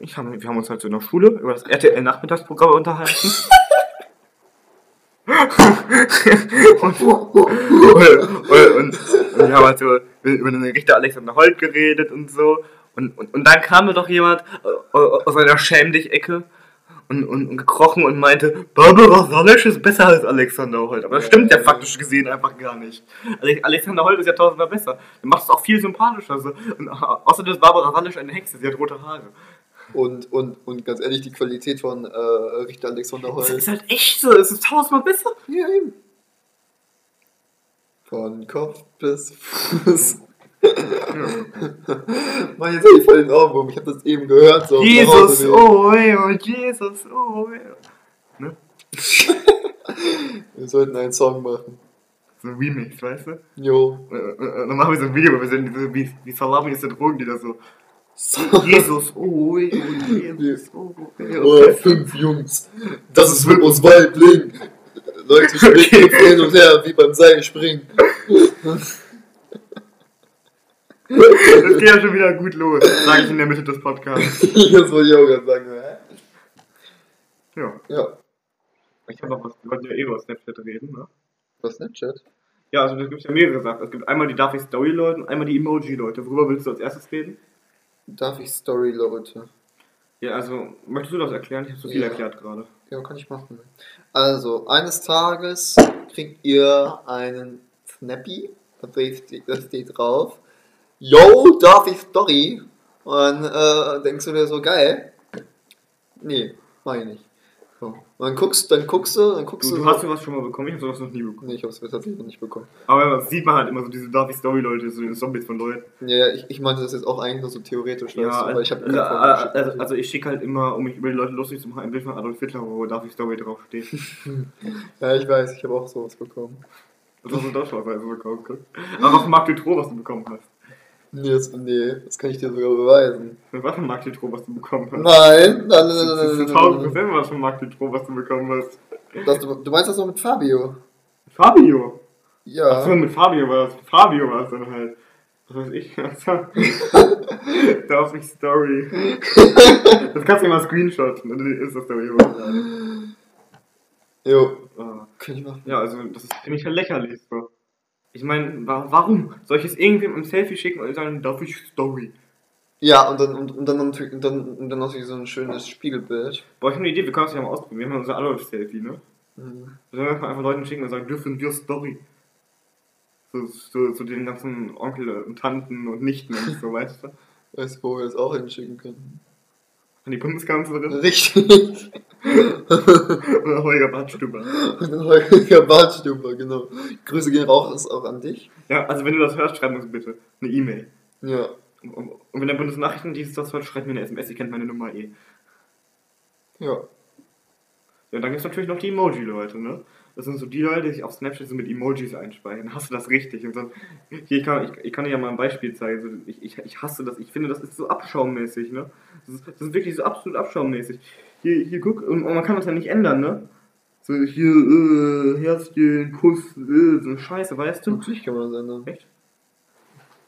Ich hab, wir haben uns halt so in der Schule über das RTL-Nachmittagsprogramm unterhalten. und, und, und, und wir haben halt so über den Richter Alexander Holt geredet und so. Und, und, und dann kam mir doch jemand äh, aus einer Schäm dich-Ecke und, und, und gekrochen und meinte, Barbara Salisch ist besser als Alexander Holt. Aber das stimmt ja faktisch gesehen einfach gar nicht. Ale- Alexander Holt ist ja tausendmal besser. Der macht es auch viel sympathischer. Und au- außerdem ist Barbara Salisch eine Hexe, sie hat rote Haare. Und, und, und ganz ehrlich, die Qualität von äh, Richter Alexander Das Holt. ist halt echt so, es ist tausendmal besser. Ja, eben. Von Kopf bis Fuß. Mann, jetzt hab ich voll den Ohrwurm. Ich hab das eben gehört. So Jesus, oh, oh, Jesus, oh, ey. Wir sollten einen Song machen. So ein Remix, weißt du? Jo. Und, und, und dann machen wir so ein Video, wo wir sind diese, wie, wie Salami ist der Drogen, die da so, So. Jesus, oh, oh, Jesus, oh, Oh, oh. fünf Jungs. Das ist mit uns Weibling. Leute springen Okay. hin und her, wie beim Seilspringen. Das geht ja schon wieder gut los, sage ich in der Mitte des Podcasts. das wollte ich auch gerade sagen. hä? Ja, Ja. ich habe noch was, wir wollten ja eh über Snapchat reden, ne? Was Snapchat? Ja, also da gibt es ja mehrere Sachen. Es gibt einmal die Darf ich Story Leute und einmal die Emoji Leute. Worüber willst du als erstes reden? Darf ich Story, Leute? Ja, also, möchtest du das erklären? Ich habe so viel Ja. erklärt gerade. Ja, kann ich machen. Also, eines Tages kriegt ihr einen Snappy, da steht drauf, Yo, darf ich Story? Und dann äh, denkst du dir so, geil. Nee, mach ich nicht. So. Und dann guckst, dann guckst du, dann guckst Du, du. du hast sowas schon mal bekommen? Ich habe sowas noch nie bekommen. nee, ich hab's tatsächlich noch nicht bekommen. Aber das sieht man halt immer so diese Darf ich Story Leute, so diese Zombies von Leuten. Ja, ich, ich meinte das jetzt auch eigentlich nur so theoretisch, weißt du, ich habe also, also, also ich schicke halt immer, um mich über die Leute lustig zu machen, ein Bild von Adolf Hitler, wo Darf ich Story draufsteht. Ja, ich weiß, ich habe auch sowas bekommen. Das hast du doch schon also bekommen. guck. Aber was Marc Dutroux, was du bekommen hast? Nee das, nee, das kann ich dir sogar beweisen. Was von Marc Dutroux, was du bekommen hast? Nein, nein, nein, Das ist nein, ein nein, tausend nein, Prozent was von Marc Dutroux, was du bekommen hast. Das, du, du meinst das noch mit Fabio? Fabio. Ja. Achso, mit Fabio war das. Fabio war es dann halt. Was weiß ich? Also, da auf die Story. Das kannst du immer screenshotten und die Insta-Story hochladen. Jo. Ah. Könnte ich machen. Ja, also das ist finde ich ja lächerlich so. Ich meine, wa warum? Soll ich es irgendwem im Selfie schicken und sagen, darf ich Story? Ja, und dann, und, und dann, natürlich- und dann, und dann natürlich so ein schönes Spiegelbild. Boah, ich habe eine Idee, wir können das ja mal ausprobieren. Wir haben unser Adolf-Selfie, ne? Mhm. Sollen wir einfach Leuten schicken und sagen, dürfen wir Story? So, so, so den ganzen Onkel und Tanten und Nichten und so, weißt du? Weißt du, wo wir das auch hinschicken können? An die Bundeskanzlerin Richtig. oder Holger Badstuber. Und dann Holger Badstuber, genau. Grüße gehen raus auch an dich. Ja, also wenn du das hörst, schreib uns bitte eine E-Mail. Ja. Und, und, und wenn der Bundesnachrichtendienst das hört, schreibt mir eine SMS, ihr kennt meine Nummer eh. Ja. Ja, dann gibt es natürlich noch die Emoji-Leute, ne? Das sind so die Leute, die sich auf Snapchat so mit Emojis einspeichern. Hast du das richtig? Und dann, hier, ich kann, ich, ich kann dir ja mal ein Beispiel zeigen. So, ich, ich, ich hasse das. Ich finde, das ist so abschaummäßig, ne? Das ist, das ist wirklich so absolut abschaummäßig. Hier, hier guck, und man kann das ja nicht ändern, ne? So, hier, äh, Herzchen, Kuss, äh, so eine Scheiße, weißt du? Natürlich kann man das ändern. Echt?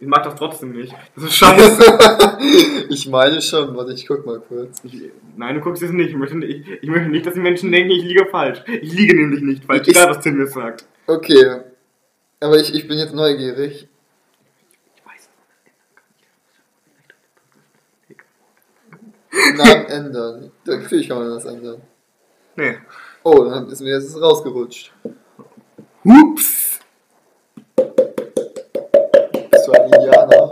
Ich mag das trotzdem nicht. Das ist scheiße. ich meine schon, warte, ich guck mal kurz. Ich, nein, du guckst es nicht. Ich möchte, nicht. ich möchte nicht, dass die Menschen denken, ich liege falsch. Ich liege nämlich nicht falsch, Ich- egal was Tim mir sagt. Okay. Aber ich, ich bin jetzt neugierig. Ich weiß. Namen ändern. Natürlich kann man das ändern. Nee. Oh, dann ist mir jetzt rausgerutscht. Hups! Indianer.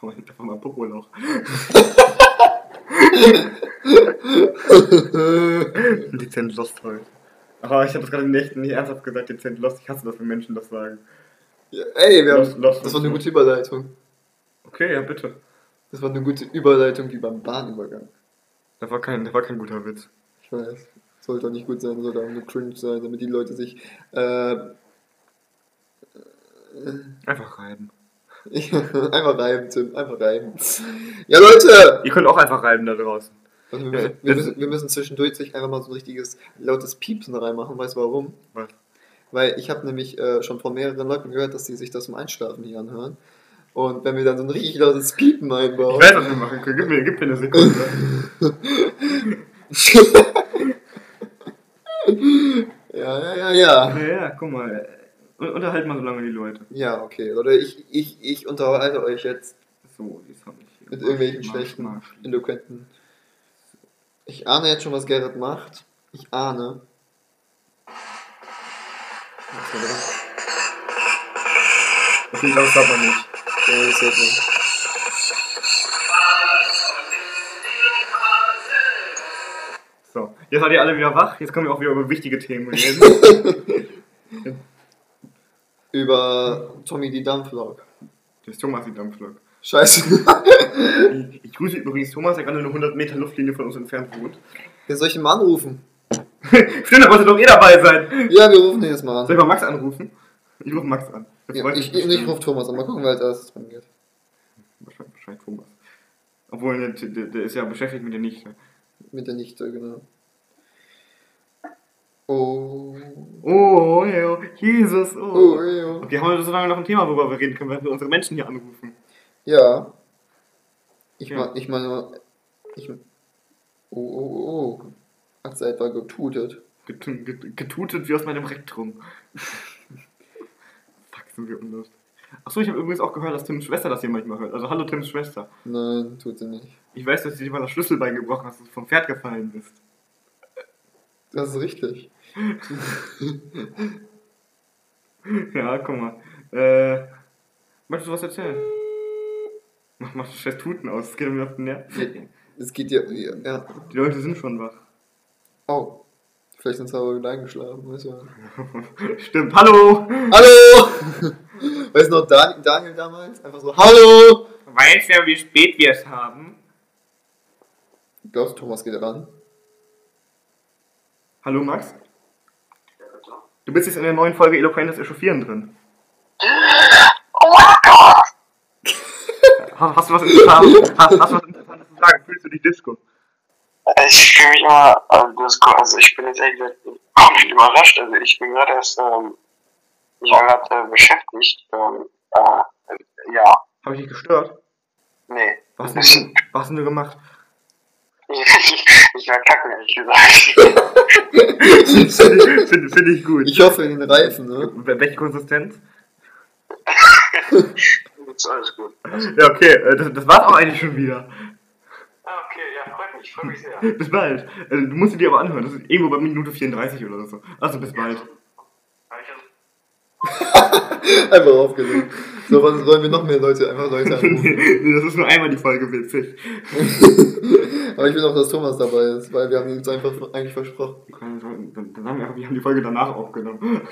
Oh, einfach mal Popoloch. Dezent Lost heute. Aber ich habe das gerade in Nächten nicht ernsthaft gesagt, dezent Lost. Ich hasse das, wenn Menschen das sagen. Ja, ey, wir Lost, haben, lost, das war eine gute Überleitung. Okay, ja, bitte. Das war eine gute Überleitung wie beim Bahnübergang. Das war kein, das war kein guter Witz. Ich weiß. Sollte auch nicht gut sein, sollte auch nur cringe sein, damit die Leute sich. Äh, Einfach reiben. einfach reiben, Tim. Einfach reiben. Ja, Leute! Ihr könnt auch einfach reiben da draußen. Also wir, müssen, wir, müssen, wir müssen zwischendurch sich einfach mal so ein richtiges lautes Piepsen reinmachen. Weißt du warum? Was? Weil ich habe nämlich äh, schon von mehreren Leuten gehört, dass die sich das zum Einschlafen hier anhören. Und wenn wir dann so ein richtig lautes Piepen Ich einbauen. weiß, was wir machen können. Gib mir, gib mir eine Sekunde. ja, ja, ja, ja. ja, ja, guck mal. Un- Unterhalt mal so lange die Leute. Ja, okay. Leute, ich, ich, ich unterhalte euch jetzt So, jetzt hab ich hier. mit irgendwelchen schlechten, eloquenten. Ich ahne jetzt schon, was Gerrit macht. Ich ahne. Okay, ich glaube, das darf man nicht. Ja, das hört man. So, jetzt seid ihr alle wieder wach. Jetzt können wir auch wieder über wichtige Themen reden. Über Tommy die Dampflok. Das ist Thomas, die Dampflok. Scheiße. Ich, ich grüße übrigens Thomas, der gerade eine 100 Meter Luftlinie von uns entfernt wohnt. Wer soll ich ihn mal anrufen? Stimmt, da wollte doch eh dabei sein. Ja, wir rufen ihn jetzt mal Soll an. ich mal Max anrufen? Ich rufe Max an. Ja, ich, ich, ich rufe Thomas an. Mal gucken, wer als erstes dran geht. Wahrscheinlich, wahrscheinlich Thomas. Obwohl, der, der, der ist ja beschäftigt mit der Nichte. Mit der Nichte, genau. Oh. Oh, ja, Jesus, oh. Oh, ja. Okay, haben wir so lange noch ein Thema, worüber wir reden können, wenn wir unsere Menschen hier anrufen. Ja. Ich, Ja. mein, ich meine, ich. Oh, oh, oh. Hat sie etwa getutet? Get, get, getutet wie aus meinem Rektrum. Fuck, sind wir unlustig. Achso, ich habe übrigens auch gehört, dass Tims Schwester das hier manchmal hört. Also, hallo Tims Schwester. Nein, tut sie nicht. Ich weiß, dass du dir mal das Schlüsselbein gebrochen hast, dass du vom Pferd gefallen bist. Das ist richtig. Ja, guck mal. Äh, möchtest du was erzählen? Mach, mach das scheiß Tuten aus, das geht mir auf den Nerv. Es geht ja. ja. Die Leute sind schon wach. Oh. Vielleicht sind sie aber wieder eingeschlafen, weißt du. Stimmt, hallo! Hallo! Weißt du noch Dan Daniel damals? Einfach so, Hallo! Weißt du, wie spät wir es haben? Glaubst du, Thomas geht ran? Hallo Max? Du bist jetzt in der neuen Folge Eloquentes Echauffieren drin. Hast du was Interessantes, hast, hast du was Interessantes zu sagen? Fühlst du dich Disco? Ich fühle mich immer, also, das, also ich bin jetzt ehrlich gesagt komplett überrascht. Also ich bin gerade erst, ähm, ich war gerade äh, beschäftigt, ähm, Äh, ja, Habe ich dich gestört? nee. Was hast du, was hast du gemacht? Ich, ich war kacken, ehrlich gesagt. Finde find, find ich gut. Ich hoffe in den Reifen, ne? Wel- Welche Konsistenz? Ist alles gut. Ja, okay, äh, das, das war's auch eigentlich schon wieder. Ah, okay, ja, freut mich, freut mich sehr. Bis bald. Äh, Du musst sie dir aber anhören. Das ist irgendwo bei Minute 34 oder so. Also bis bald. Einfach aufgelegt. So, was sollen wir noch mehr Leute, einfach Leute anrufen? nee, das ist nur einmal die Folge witzig. Aber ich will auch, dass Thomas dabei ist, weil wir haben ihn uns einfach eigentlich versprochen. Dann, dann haben wir, einfach- wir haben die Folge danach aufgenommen.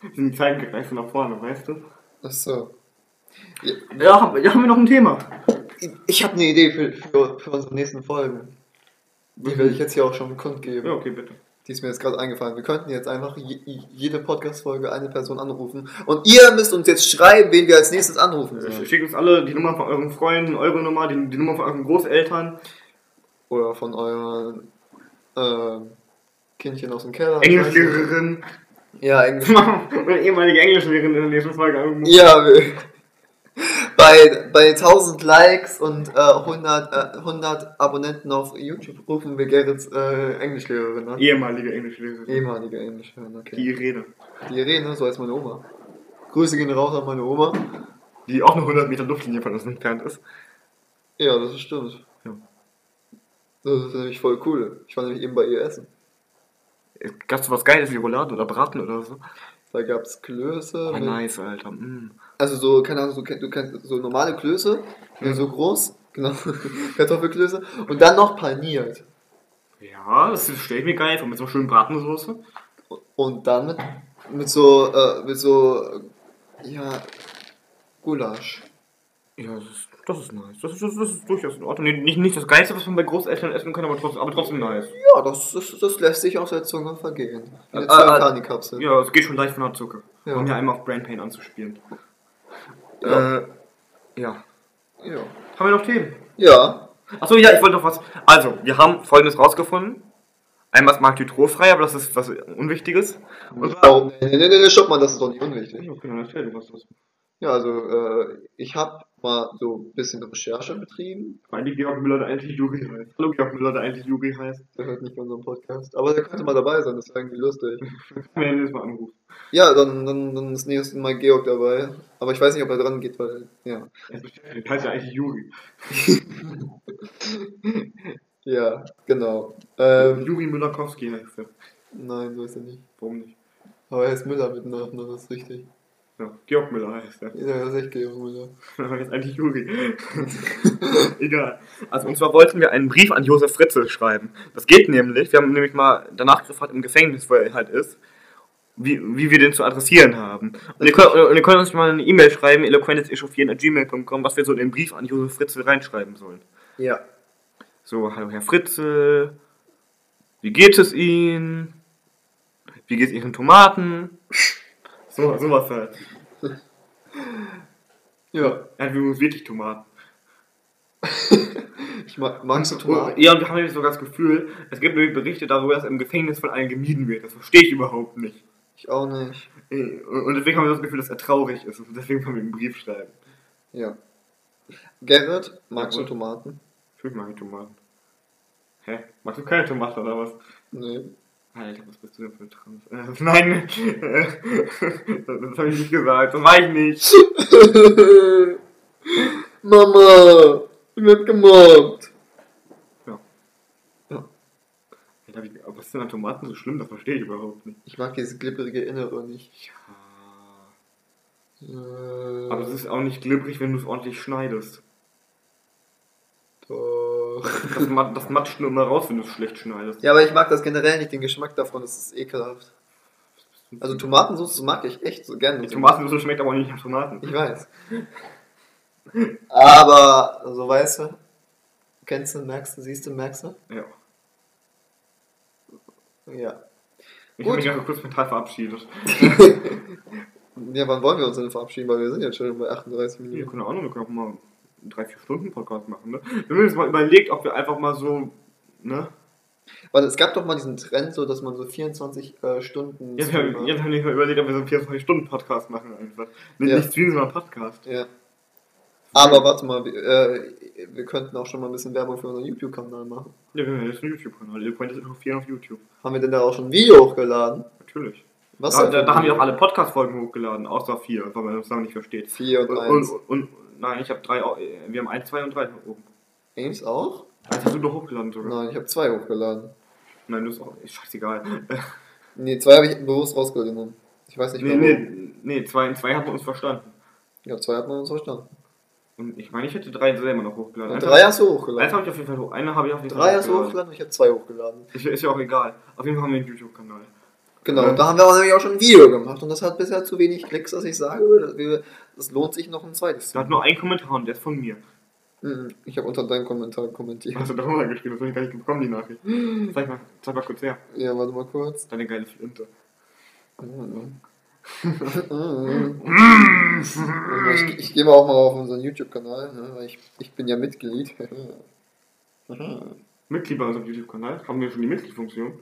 Wir sind Zeit gereist nach vorne, weißt du? Ach so. Ja, haben, ja, haben wir noch ein Thema. Ich habe eine Idee für, für, für unsere nächsten Folgen. Die werde ich jetzt hier auch schon kundgeben. Ja, okay, bitte. Die ist mir jetzt gerade eingefallen. Wir könnten jetzt einfach je, jede Podcast-Folge eine Person anrufen. Und ihr müsst uns jetzt schreiben, wen wir als nächstes anrufen sollen. Schickt uns alle die Nummer von euren Freunden, eure Nummer, die, die Nummer von euren Großeltern, Oder von euren ähm, Kindchen aus dem Keller. Englischlehrerin. Ja, Englisch. Meine ehemalige Englischlehrerin in der nächsten Folge. Ja, wir, bei, bei 1000 Likes und äh, 100, äh, 100 Abonnenten auf YouTube rufen wir Gerrits äh, Englischlehrerin an. Ehemalige Englischlehrerin. Ehemalige Englischlehrerin, okay. Die Irene. Die Irene, so heißt meine Oma. Grüße gehen raus an meine Oma. Die auch eine 100 Meter Luftlinie von uns entfernt ist. Ja, das stimmt. Ja. Das ist nämlich voll cool. Ich war nämlich eben bei ihr essen. Gab's was Geiles wie Rouladen oder Braten oder so? Da gab's Klöße. Oh, nice, Alter. Mm. Also so, keine Ahnung, so, du kennst so normale Klöße, Mhm. so groß, genau, Kartoffelklöße. Und dann noch paniert. Ja, das stelle ich mir geil vor, mit so einer schönen Bratensoße. Und dann mit, mit so, äh, mit so, äh, ja, Gulasch. Ja, das ist, das ist nice. Das ist, das, ist, das ist durchaus in Ordnung. Nicht, nicht das Geilste, was man bei Großeltern essen kann, aber trotzdem, aber trotzdem nice. Ja, das, das, das lässt sich auf der Zunge vergehen. Eine Äh, äh. Ja, es geht schon leicht von der Zucker. Ja. Um hier einmal auf Brain Pain anzuspielen. Ja. Äh, ja. Ja. Haben wir noch Themen? Ja. Achso, ja, ich wollte noch was. Also, wir haben folgendes rausgefunden. Einmal ist Marktütro frei, aber das ist was Unwichtiges. Und Oh, nee, nee, nee, nee, stopp mal, das ist doch nicht unwichtig. Okay, du was. was. Ja, also, äh, ich habe mal so ein bisschen Recherche betrieben. Weil die Georg Müller der eigentlich Juri heißt. Hallo Georg Müller der eigentlich Juri heißt. Der hört nicht unseren Podcast. Aber der könnte mal dabei sein, das wäre irgendwie lustig. Wir werden jetzt mal anrufen. Ja, dann, dann, dann ist nächstes Mal Georg dabei. Aber ich weiß nicht, ob er dran geht, weil, ja. Er heißt ja eigentlich Juri. Ja, genau. Ähm, Juri Müller-Kowski heißt er. nein, so ist er nicht. Warum nicht? Aber er ist Müller mit Nachnamen, das ist richtig. Ja, Georg Müller heißt er. Ja, er ist echt Georg Müller. Jetzt eigentlich Juri. Egal. Also, und zwar wollten wir einen Brief an Josef Fritzl schreiben. Das geht nämlich. Wir haben nämlich mal danach gefragt im Gefängnis, wo er halt ist, wie, wie wir den zu adressieren haben. Und ihr könnt, und ihr könnt uns mal eine E-Mail schreiben, eloquentesechauffieren.gmail.com, was wir so in den Brief an Josef Fritzl reinschreiben sollen. Ja. So, hallo Herr Fritzl, wie geht es Ihnen? Wie geht es Ihren Tomaten? So, sowas halt. Ja. Er hat übrigens wirklich Tomaten. Ich mag, magst du Tomaten? Ja, und wir haben nämlich sogar das Gefühl, es gibt nämlich Berichte darüber, dass im Gefängnis von allen gemieden wird. Das verstehe ich überhaupt nicht. Ich auch nicht. Und deswegen haben wir das Gefühl, dass er traurig ist. Und deswegen wollen wir ihm einen Brief schreiben. Ja. Gerrit, magst Ja, du Tomaten? Natürlich mag ich Tomaten. Hä? Magst du keine Tomaten oder was? Nee. Alter, was bist du denn für ein Trans? Äh, nein, das, das habe ich nicht gesagt. Das war ich nicht. Mama, ich werd gemobbt. Alter, wie- aber was ist denn an Tomaten so schlimm? Das verstehe ich überhaupt nicht. Ich mag dieses glibberige Innere nicht. Ja. Äh, Aber es ist auch nicht glibberig, wenn du es ordentlich schneidest. doch. Das, mat- das matscht nur immer raus, wenn du es schlecht schneidest. Ja, aber ich mag das generell nicht, den Geschmack davon, das ist ekelhaft. Also Tomatensauce mag ich echt so gerne. Die Tomatensauce schmeckt aber nicht nach Tomaten. Ich weiß. Aber, so weißt du, kennst du, merkst du, siehst du, merkst du? Ja. Ja. Ich habe mich ganz kurz mental verabschiedet. Ja, wann wollen wir uns denn verabschieden? Weil wir sind jetzt schon bei 38 Ja, Minuten. keine Ahnung, wir können auch mal einen 3-4 Stunden Podcast machen, ne? Wir haben uns mal überlegt, ob wir einfach mal so, ne? Weil es gab doch mal diesen Trend, so dass man so 24 äh, Stunden. Jetzt haben wir hab nicht mal überlegt, ob wir so einen 24-Stunden-Podcast machen einfach. Nicht, Ja. nicht Stream, sondern Podcast. Ja. Aber warte mal, wir, äh, wir könnten auch schon mal ein bisschen Werbung für unseren YouTube-Kanal machen. Ja, wir haben jetzt einen YouTube-Kanal. Ihr könnt jetzt interessieren auf YouTube. Haben wir denn da auch schon ein Video hochgeladen? Natürlich. Was Da, da, da haben wir auch alle Podcast-Folgen hochgeladen, außer vier, weil man das noch nicht versteht. 4 und Und, 1. und, und nein, ich habe drei, äh, wir haben eins, zwei und drei oben. Ames auch? Eins hast du doch hochgeladen sogar. Nein, ich habe zwei hochgeladen. Nein, das ist auch, ist scheißegal. Nee, zwei habe ich bewusst rausgenommen. Ich weiß nicht nee, warum. nee, nee, zwei, zwei haben wir uns verstanden. Ja, zwei hat man uns verstanden. Und ich meine, ich hätte drei selber noch hochgeladen. Und Eins drei hast du Eins hochgeladen. habe ich auf jeden Fall hoch. Eine habe ich auf jeden Fall Drei hast du hochgeladen und ich habe zwei hochgeladen. Ist, ist ja auch egal. Auf jeden Fall haben wir einen YouTube-Kanal. Genau, da haben wir auch nämlich auch schon ein Video gemacht und das hat bisher zu wenig Klicks, dass ich sage, das lohnt sich noch ein zweites. Da hat nur einen Kommentar und der ist von mir. Mhm, Ich habe unter deinem Kommentar kommentiert. Hast du darüber geschrieben, das habe ich gar nicht bekommen, die Nachricht. Zeig mal, zeig mal kurz her. Ja, warte mal kurz. Deine geile Flinte. Mhm. ich, ich gehe mal auch mal auf unseren YouTube-Kanal, ne, weil ich, ich bin ja Mitglied. Mitglied bei unserem YouTube-Kanal. Haben wir schon die Mitgliedfunktion?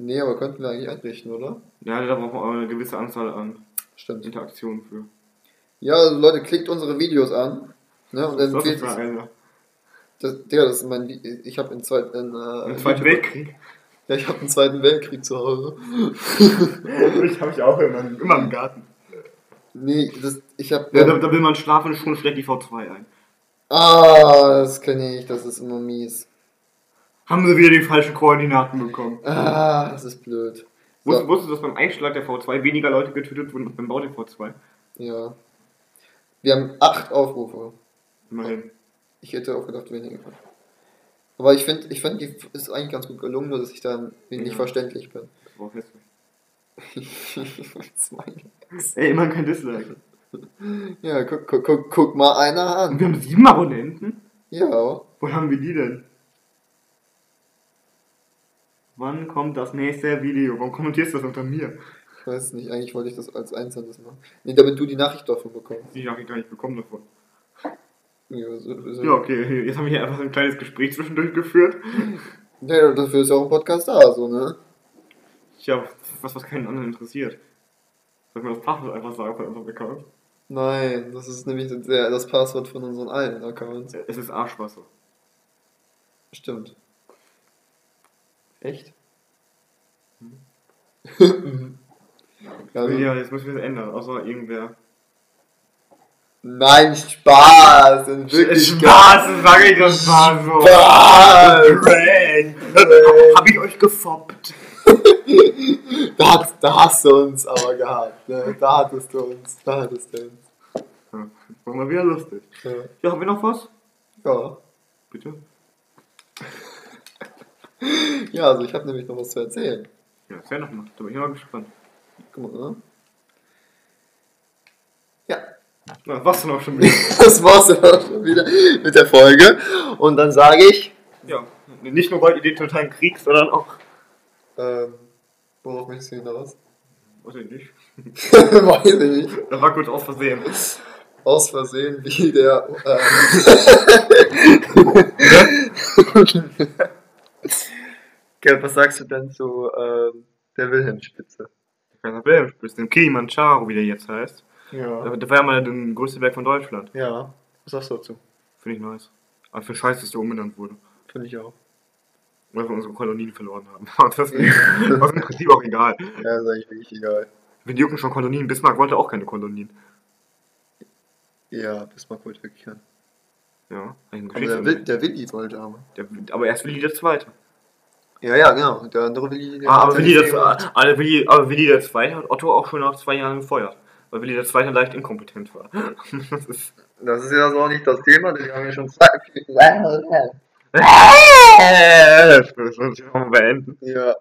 Nee, aber könnten wir eigentlich einrichten, oder? Ja, da brauchen wir auch eine gewisse Anzahl an Stimmt. Interaktionen für. Ja, also Leute, klickt unsere Videos an. Ne, und Das es. einer. Das, Digga, das ist mein. Ich habe im zweiten. Äh, Im Zweiten Weltkrieg. Ja, ich habe einen Zweiten Weltkrieg zu Hause. ich habe ich auch immer, immer im Garten. Nee, das, ich habe. Ja, da, da will man schlafen, schon schlägt die V2 ein. ah, das kenne ich, das ist immer mies. Haben sie wieder die falschen Koordinaten bekommen. Ah, das ist blöd. Wusstest, So. wusstest du, dass beim Einschlag der V2 weniger Leute getötet wurden als beim Bau der V2? Ja. Wir haben acht Aufrufe. Immerhin. Ich hätte auch gedacht, weniger. Aber ich finde, ich find, die ist eigentlich ganz gut gelungen, nur dass ich da nicht Ja. verständlich bin. Das war hässlich. Zwei. Ey, immer kein Dislike. ja, guck, guck, guck, guck mal einer Und an. wir haben sieben Abonnenten? Ja. Wo haben wir die denn? Wann kommt das nächste Video? Warum kommentierst du das unter mir? Ich weiß nicht, eigentlich wollte ich das als einzelnes machen. Nee, damit du die Nachricht davon bekommst. Die ich gar nicht bekommen davon. Ja, so, so. Ja, okay, jetzt haben wir hier einfach so ein kleines Gespräch zwischendurch geführt. Ja, dafür ist ja auch ein Podcast da, so, ne? Ja, was, was keinen anderen interessiert. Soll man das Passwort einfach sagen von unserem Account? Nein, das ist nämlich das Passwort von unseren alten Accounts. Es ist Arschwasser. Stimmt. Echt? ja, also, Ja, jetzt müssen wir es ändern, außer irgendwer. Nein, Spaß! In Wirklichkeit. Spaß, sag ich das mal so. Spaß! Hab ich euch gefoppt? Da, hast- da hast du uns aber gehabt. Ne? Da hattest du uns. Da hattest du uns. Ja, war mal wieder lustig. Ja. Ja, haben wir noch was? Ja, Bitte? Ja also ich habe nämlich noch was zu erzählen. Ja, erzähl noch mal. Da bin ich mal gespannt. Guck mal, ne? Ja, Na, was denn auch schon wieder? das war's dann auch schon wieder mit der Folge. Und dann sage ich. ja, nicht nur weil ihr den totalen Krieg, sondern auch. Ähm, worauf möchtest du hinaus? Weiß ich nicht. Weiß ich nicht. Das war kurz aus Versehen. Aus Versehen wie der. Ähm, Gell, was sagst du denn zu ähm, der Wilhelmspitze? Kaiser Wilhelmspitze, den Kilimanjaro, wie der jetzt heißt. Ja. Der war ja mal der größte Berg von Deutschland. Ja. Was sagst du dazu? Finde ich nice. Aber für Scheiß, dass der umbenannt wurde. Finde ich auch. Weil wir unsere Kolonien verloren haben. Aber das ist das im Prinzip auch egal. Ja, ist eigentlich wirklich egal. Wir jucken schon Kolonien. Bismarck wollte auch keine Kolonien. Ja, Bismarck wollte wirklich keinen. Ja, ein Aber der, Will, der Willi wollte aber. der, aber erst Willi der Zweite. Ja, ja, genau. Der andere Willi. Der Ah, aber Willi, der, aber, Willi, aber Willi der Zweite hat Otto auch schon nach zwei Jahren gefeuert. Weil Willi der Zweite leicht inkompetent war. Das ist. Das ist ja so nicht das Thema, denn wir haben ja schon zwei. Das auch mal beenden. Ja.